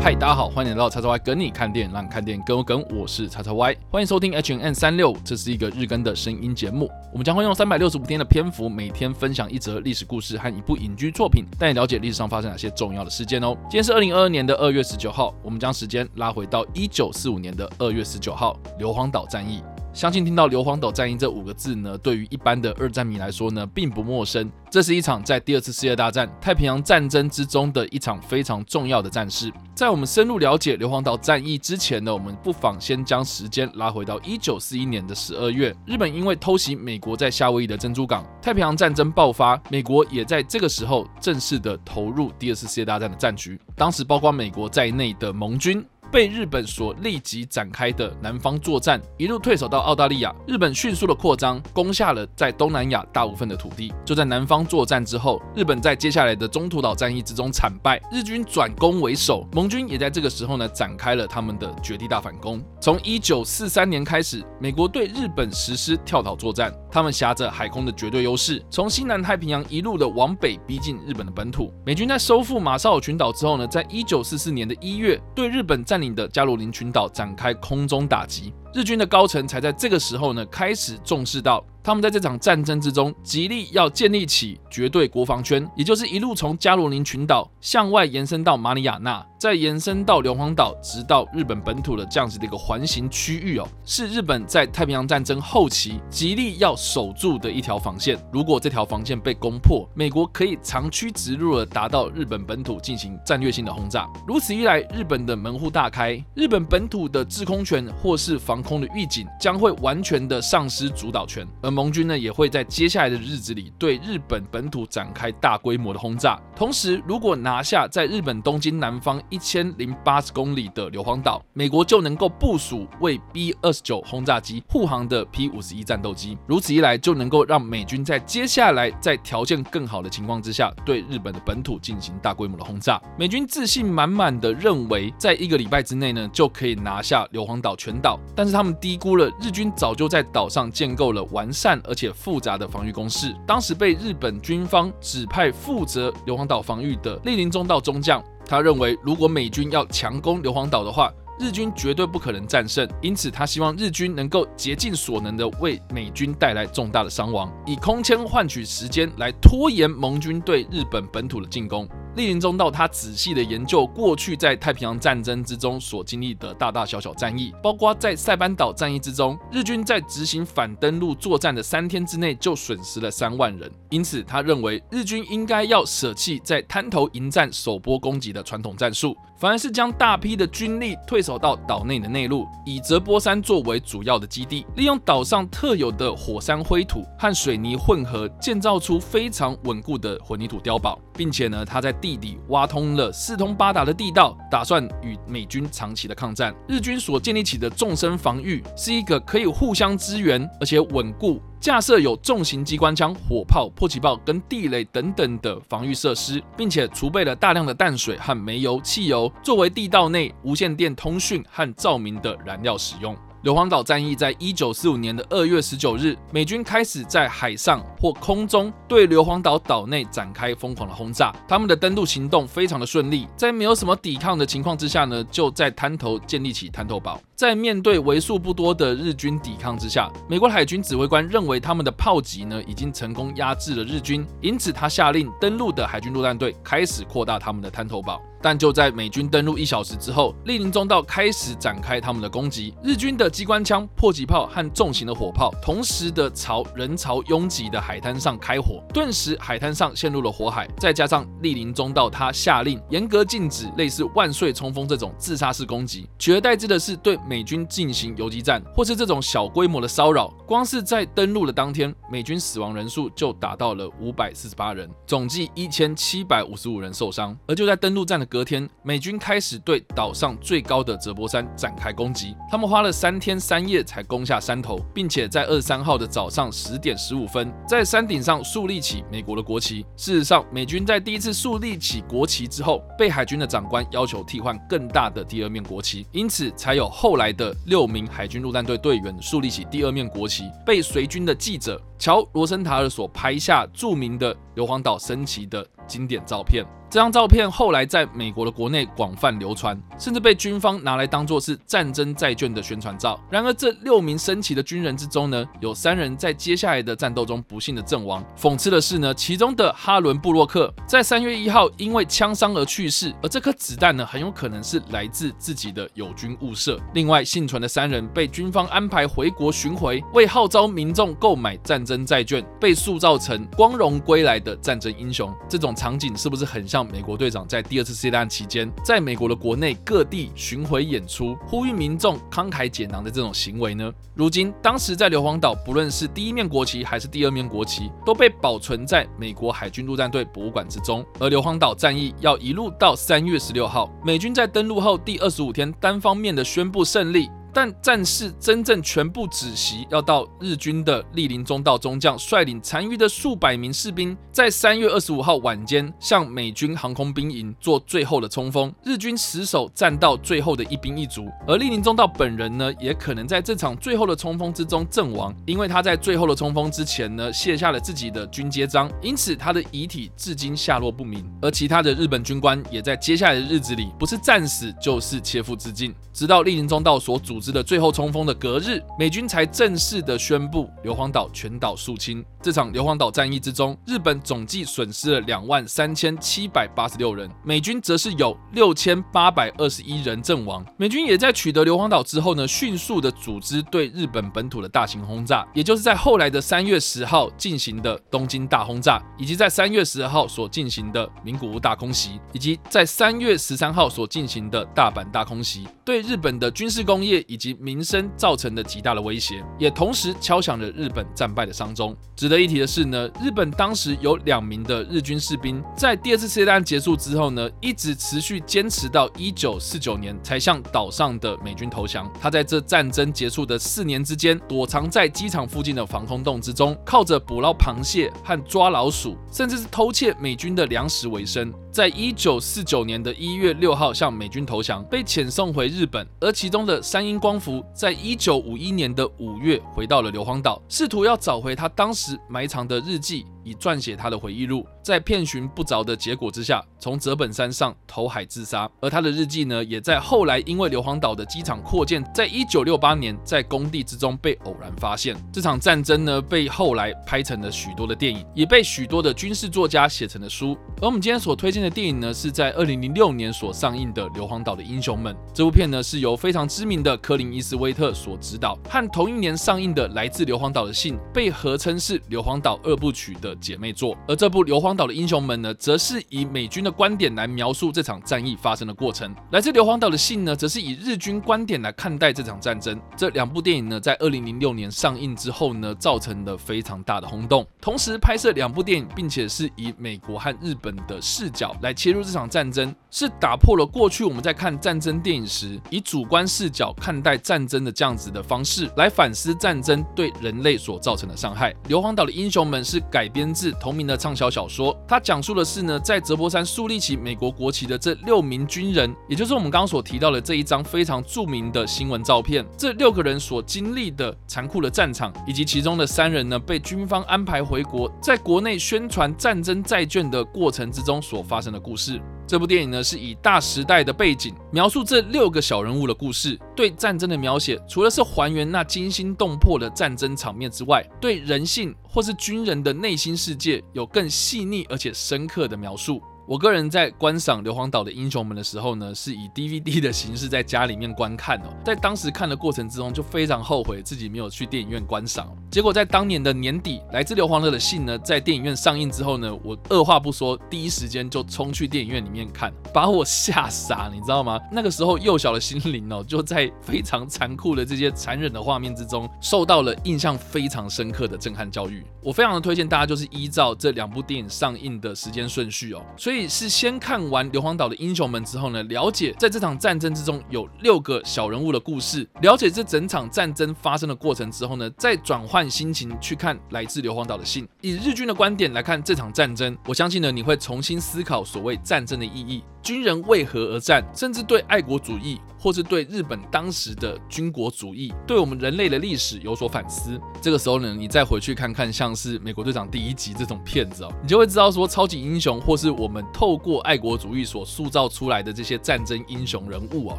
嗨，大家好，欢迎来到叉叉 Y 跟你看电影，让你看电影跟我跟，我是叉叉 Y，欢迎收听 H N N 三六，这是一个日更的声音节目。我们将会用三百六十五天的篇幅，每天分享一则历史故事和一部影剧作品，带你了解历史上发生哪些重要的事件哦。今天是二零二二年的二月十九号，我们将时间拉回到一九四五年的二月十九号，硫磺岛战役。相信听到硫磺岛战役这五个字呢，对于一般的二战迷来说呢，并不陌生。这是一场在第二次世界大战太平洋战争之中的一场非常重要的战事。在我们深入了解硫磺岛战役之前呢，我们不妨先将时间拉回到一九四一年的十二月，日本因为偷袭美国在夏威夷的珍珠港，太平洋战争爆发，美国也在这个时候正式的投入第二次世界大战的战局。当时包括美国在内的盟军。被日本所立即展开的南方作战，一路退守到澳大利亚。日本迅速的扩张，攻下了在东南亚大部分的土地。就在南方作战之后，日本在接下来的中途岛战役之中惨败，日军转攻为守，盟军也在这个时候呢展开了他们的绝地大反攻。从一九四三年开始，美国对日本实施跳岛作战，他们挟着海空的绝对优势，从西南太平洋一路的往北逼近日本的本土。美军在收复马绍尔群岛之后呢，在一九四四年的一月对日本战的加罗林群岛展开空中打击，日军的高层才在这个时候呢开始重视到。他们在这场战争之中，极力要建立起绝对国防圈，也就是一路从加罗林群岛向外延伸到马里亚纳，再延伸到硫磺岛，直到日本本土的这样子的一个环形区域哦，是日本在太平洋战争后期极力要守住的一条防线。如果这条防线被攻破，美国可以长驱直入的达到日本本土进行战略性的轰炸。如此一来，日本的门户大开，日本本土的制空权或是防空的预警将会完全的丧失主导权，而盟军呢也会在接下来的日子里对日本本土展开大规模的轰炸。同时，如果拿下在日本东京南方一千零八十公里的硫磺岛，美国就能够部署为 B 二十九轰炸机护航的 P 五十一战斗机。如此一来，就能够让美军在接下来在条件更好的情况之下，对日本的本土进行大规模的轰炸。美军自信满满的认为，在一个礼拜之内呢，就可以拿下硫磺岛全岛。但是他们低估了日军早就在岛上建构了完善。而且复杂的防御工事，当时被日本军方指派负责硫磺岛防御的莅临中道中将，他认为如果美军要强攻硫磺岛的话，日军绝对不可能战胜，因此他希望日军能够竭尽所能的为美军带来重大的伤亡，以空迁换取时间来拖延盟军对日本本土的进攻。莅临中道，他仔细的研究过去在太平洋战争之中所经历的大大小小战役，包括在塞班岛战役之中，日军在执行反登陆作战的三天之内就损失了三万人，因此他认为日军应该要舍弃在滩头迎战、首波攻击的传统战术，反而是将大批的军力退守到岛内的内陆，以泽波山作为主要的基地，利用岛上特有的火山灰土和水泥混合，建造出非常稳固的混凝土碉堡，并且呢，他在地底挖通了四通八达的地道，打算与美军长期的抗战。日军所建立起的纵深防御是一个可以互相支援，而且稳固。架设有重型机关枪、火炮、迫击炮跟地雷等等的防御设施，并且储备了大量的淡水和煤油、汽油，作为地道内无线电通讯和照明的燃料使用。硫磺岛战役在一九四五年的二月十九日，美军开始在海上或空中对硫磺岛岛内展开疯狂的轰炸。他们的登陆行动非常的顺利，在没有什么抵抗的情况之下呢，就在滩头建立起滩头堡。在面对为数不多的日军抵抗之下，美国海军指挥官认为他们的炮击呢已经成功压制了日军，因此他下令登陆的海军陆战队开始扩大他们的滩头堡。但就在美军登陆一小时之后，莅临中道开始展开他们的攻击。日军的机关枪、迫击炮和重型的火炮同时的朝人潮拥挤的海滩上开火，顿时海滩上陷入了火海。再加上莅临中道他下令严格禁止类似万岁冲锋这种自杀式攻击，取而代之的是对美军进行游击战或是这种小规模的骚扰。光是在登陆的当天，美军死亡人数就达到了五百四十八人，总计一千七百五十五人受伤。而就在登陆战的隔天，美军开始对岛上最高的泽波山展开攻击。他们花了三天三夜才攻下山头，并且在二三号的早上十点十五分，在山顶上树立起美国的国旗。事实上，美军在第一次树立起国旗之后，被海军的长官要求替换更大的第二面国旗，因此才有后来的六名海军陆战队队员树立起第二面国旗，被随军的记者乔罗森塔尔所拍下著名的硫磺岛升旗的经典照片。这张照片后来在美国的国内广泛流传，甚至被军方拿来当做是战争债券的宣传照。然而，这六名升旗的军人之中呢，有三人在接下来的战斗中不幸的阵亡。讽刺的是呢，其中的哈伦布洛克在三月一号因为枪伤而去世，而这颗子弹呢，很有可能是来自自己的友军误射。另外，幸存的三人被军方安排回国巡回，为号召民众购买战争债券，被塑造成光荣归来的战争英雄。这种场景是不是很像让美国队长在第二次世界大战期间，在美国的国内各地巡回演出，呼吁民众慷慨解囊的这种行为呢？如今，当时在硫磺岛，不论是第一面国旗还是第二面国旗，都被保存在美国海军陆战队博物馆之中。而硫磺岛战役要一路到三月十六号，美军在登陆后第二十五天，单方面的宣布胜利。但战事真正全部止息，要到日军的莅临中道中将率领残余的数百名士兵，在三月二十五号晚间向美军航空兵营做最后的冲锋。日军死守战到最后的一兵一卒，而莅临中道本人呢，也可能在这场最后的冲锋之中阵亡，因为他在最后的冲锋之前呢，卸下了自己的军阶章，因此他的遗体至今下落不明。而其他的日本军官也在接下来的日子里，不是战死就是切腹自尽，直到莅临中道所组织。的最后冲锋的隔日，美军才正式的宣布硫磺岛全岛肃清。这场硫磺岛战役之中，日本总计损失了两万三千七百八十六人，美军则是有六千八百二十一人阵亡。美军也在取得硫磺岛之后呢，迅速的组织对日本本土的大型轰炸，也就是在后来的三月十号进行的东京大轰炸，以及在三月十号所进行的名古屋大空袭，以及在三月十三号所进行的大阪大空袭，对日本的军事工业以及民生造成的极大的威胁，也同时敲响了日本战败的丧钟。值得一提的是呢，日本当时有两名的日军士兵，在第二次世界大战结束之后呢，一直持续坚持到一九四九年才向岛上的美军投降。他在这战争结束的四年之间，躲藏在机场附近的防空洞之中，靠着捕捞螃蟹和抓老鼠，甚至是偷窃美军的粮食为生。在一九四九年的一月六号向美军投降，被遣送回日本。而其中的山鹰光福，在一九五一年的五月回到了硫磺岛，试图要找回他当时埋藏的日记。以撰写他的回忆录，在遍寻不着的结果之下，从泽本山上投海自杀。而他的日记呢，也在后来因为硫磺岛的机场扩建，在一九六八年在工地之中被偶然发现。这场战争呢，被后来拍成了许多的电影，也被许多的军事作家写成了书。而我们今天所推荐的电影呢，是在二零零六年所上映的《硫磺岛的英雄们》。这部片呢，是由非常知名的科林伊斯威特所执导，和同一年上映的《来自硫磺岛的信》被合称是硫磺岛二部曲的。姐妹座，而这部《硫磺岛的英雄们》呢，则是以美军的观点来描述这场战役发生的过程；来自硫磺岛的信呢，则是以日军观点来看待这场战争。这两部电影呢，在二零零六年上映之后呢，造成了非常大的轰动。同时拍摄两部电影，并且是以美国和日本的视角来切入这场战争，是打破了过去我们在看战争电影时以主观视角看待战争的这样子的方式，来反思战争对人类所造成的伤害。《硫磺岛的英雄们》是改编。自同名的畅销小说，它讲述的是呢，在泽波山树立起美国国旗的这六名军人，也就是我们刚刚所提到的这一张非常著名的新闻照片，这六个人所经历的残酷的战场，以及其中的三人呢被军方安排回国，在国内宣传战争债券的过程之中所发生的故事。这部电影呢，是以大时代的背景描述这六个小人物的故事，对战争的描写，除了是还原那惊心动魄的战争场面之外，对人性或是军人的内心世界有更细腻而且深刻的描述。我个人在观赏《硫磺岛的英雄们》的时候呢，是以 DVD 的形式在家里面观看哦。在当时看的过程之中，就非常后悔自己没有去电影院观赏。结果在当年的年底，《来自硫磺岛的信》呢，在电影院上映之后呢，我二话不说，第一时间就冲去电影院里面看，把我吓傻，你知道吗？那个时候幼小的心灵哦，就在非常残酷的这些残忍的画面之中，受到了印象非常深刻的震撼教育。我非常的推荐大家，就是依照这两部电影上映的时间顺序哦，所以。是先看完硫磺岛的英雄们之后呢，了解在这场战争之中有六个小人物的故事，了解这整场战争发生的过程之后呢，再转换心情去看来自硫磺岛的信，以日军的观点来看这场战争，我相信呢你会重新思考所谓战争的意义。军人为何而战，甚至对爱国主义。或是对日本当时的军国主义，对我们人类的历史有所反思。这个时候呢，你再回去看看像是《美国队长》第一集这种片子哦，你就会知道说，超级英雄或是我们透过爱国主义所塑造出来的这些战争英雄人物哦，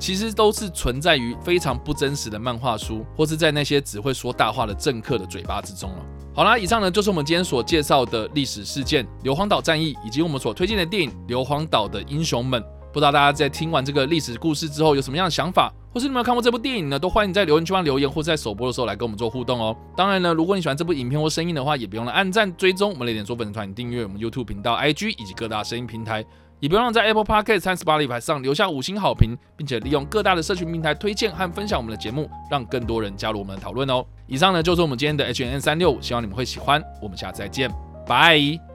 其实都是存在于非常不真实的漫画书，或是在那些只会说大话的政客的嘴巴之中了。好啦，以上呢就是我们今天所介绍的历史事件——硫磺岛战役，以及我们所推荐的电影《硫磺岛的英雄们》。不知道大家在听完这个历史故事之后有什么样的想法，或是你们有看过这部电影呢？都欢迎在留言区方留言，或在首播的时候来跟我们做互动哦。当然呢，如果你喜欢这部影片或声音的话，也不用了按赞、追踪我们雷点说粉丝团、订阅我们 YouTube 频道、IG 以及各大声音平台，也不忘在 Apple Podcast 三十八里牌上留下五星好评，并且利用各大的社群平台推荐和分享我们的节目，让更多人加入我们的讨论哦。以上呢就是我们今天的 H N 三六五，希望你们会喜欢。我们下次再见，拜。